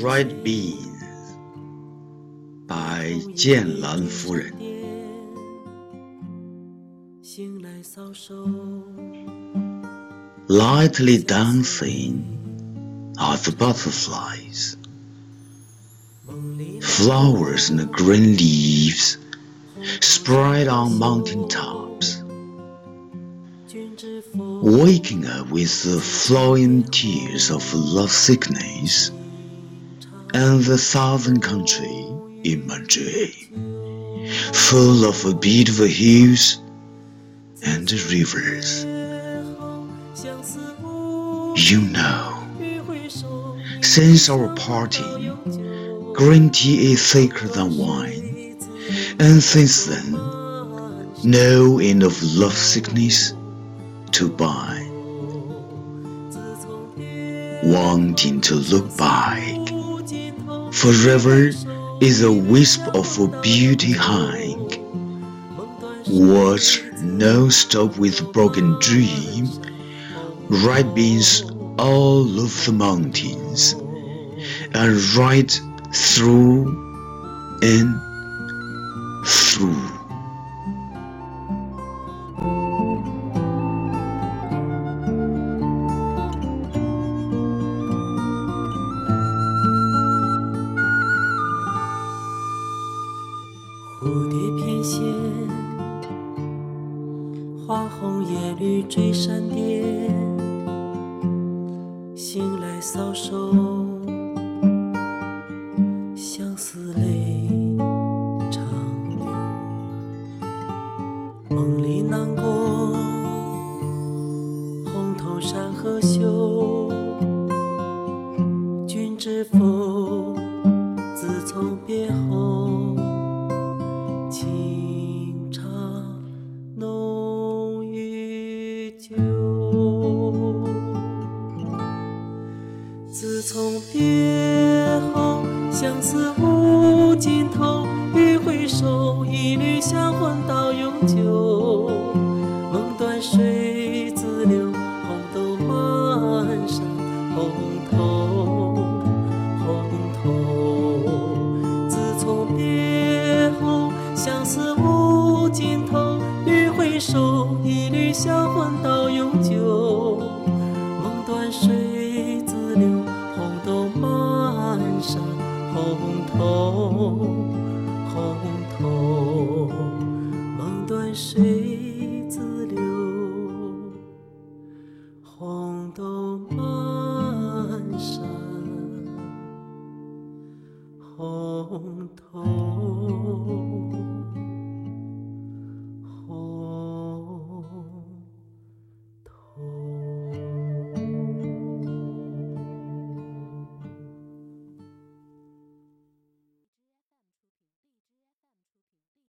Red Beans Lightly dancing are the butterflies, flowers and green leaves spread on mountain tops. Waking up with the flowing tears of love sickness and the southern country in dream, full of beautiful hills and rivers. You know, since our parting, green tea is thicker than wine, and since then, no end of love sickness to buy. Wanting to look back, forever is a wisp of a beauty hang. Watch no stop with broken dream, red beans all of the mountains, and right through and through. 花红叶绿追闪电，醒来搔首，相思泪长流。梦里南国，红头山河秀，君知否？自从别后。从别后，相思无尽头。欲回首，一缕香魂到永久。梦断水自流，红豆满山红透，红透。自从别后。相思无尽头，欲回首，一缕香魂到永久。梦断水自，山红透，红透。梦断水自流，红豆满山红透。